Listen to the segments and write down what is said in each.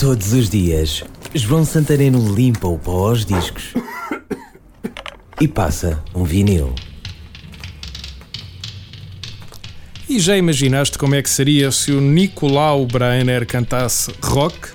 Todos os dias, João Santareno limpa o pó aos discos e passa um vinil. E já imaginaste como é que seria se o Nicolau Breiner cantasse rock?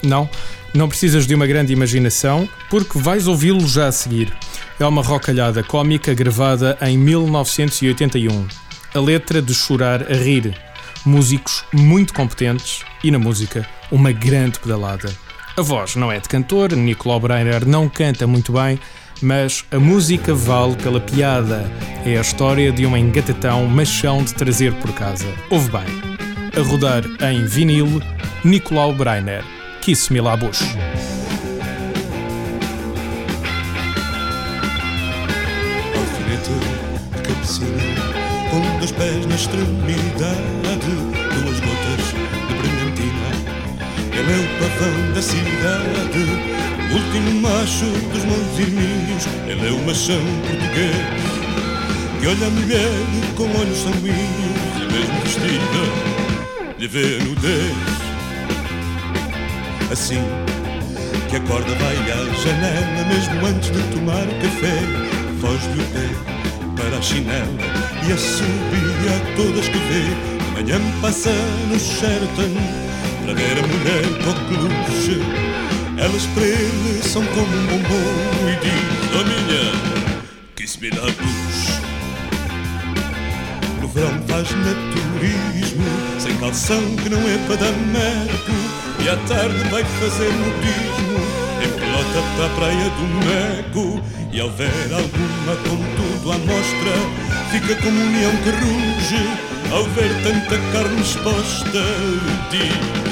Não, não precisas de uma grande imaginação, porque vais ouvi-lo já a seguir. É uma rocalhada cómica gravada em 1981. A letra de chorar a rir. Músicos muito competentes e na música uma grande pedalada. A voz não é de cantor, Nicolau Breiner não canta muito bem, mas a música vale pela piada. É a história de um engatatão machão de trazer por casa. Ouve bem. A rodar em vinil, Nicolau Breiner. Kiss Me La Bush. Com dois pés na extremidade, duas gotas de brilhantina. Ele é o pavão da cidade, o último macho dos meus irmãos. Ele é o machão português, que olha a mulher com olhos sanguíneos e mesmo vestida de ver nudez. Assim que acorda vai à janela mesmo antes de tomar café foge-lhe o pé para a chinela e assobia a todas que vê de manhã passa no Sheraton para ver a mulher coqueluche elas para ele são como um bombom e diz oh minha kiss me na bush no verão faz naturismo sem calção que não é para dar merco e à tarde vai fazer nudismo em pelota para a praia do Meco e ao ver alguma com tudo à mostra fica como um leão que ruge. Ao ver tanta carne exposta diz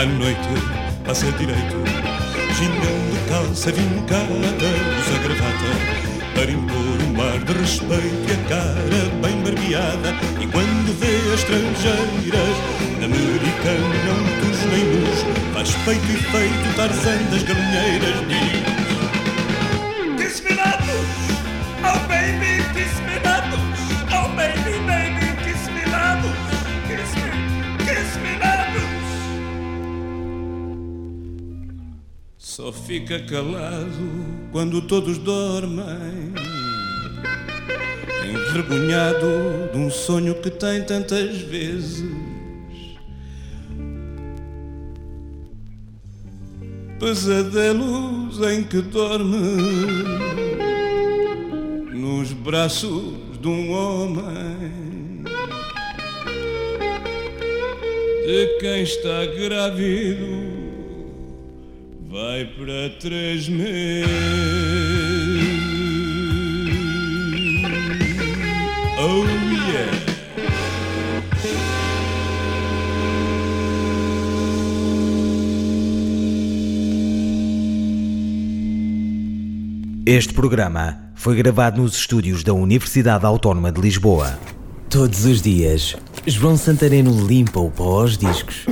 À noite passa direito Gingão de calça vincada Usa gravata Para impor um ar de respeito E a cara bem barbeada. E quando vê as estrangeiras Americano não tus nem luz Faz feito e feito Tarzan das galinheiras Diz Só fica calado quando todos dormem. Envergonhado de um sonho que tem tantas vezes. Pesadelos em que dorme. Nos braços de um homem. De quem está grávido vai para três meses. Oh yeah! Este programa foi gravado nos estúdios da Universidade Autónoma de Lisboa. Todos os dias, João Santareno limpa o pó aos discos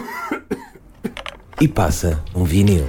e passa um vinil.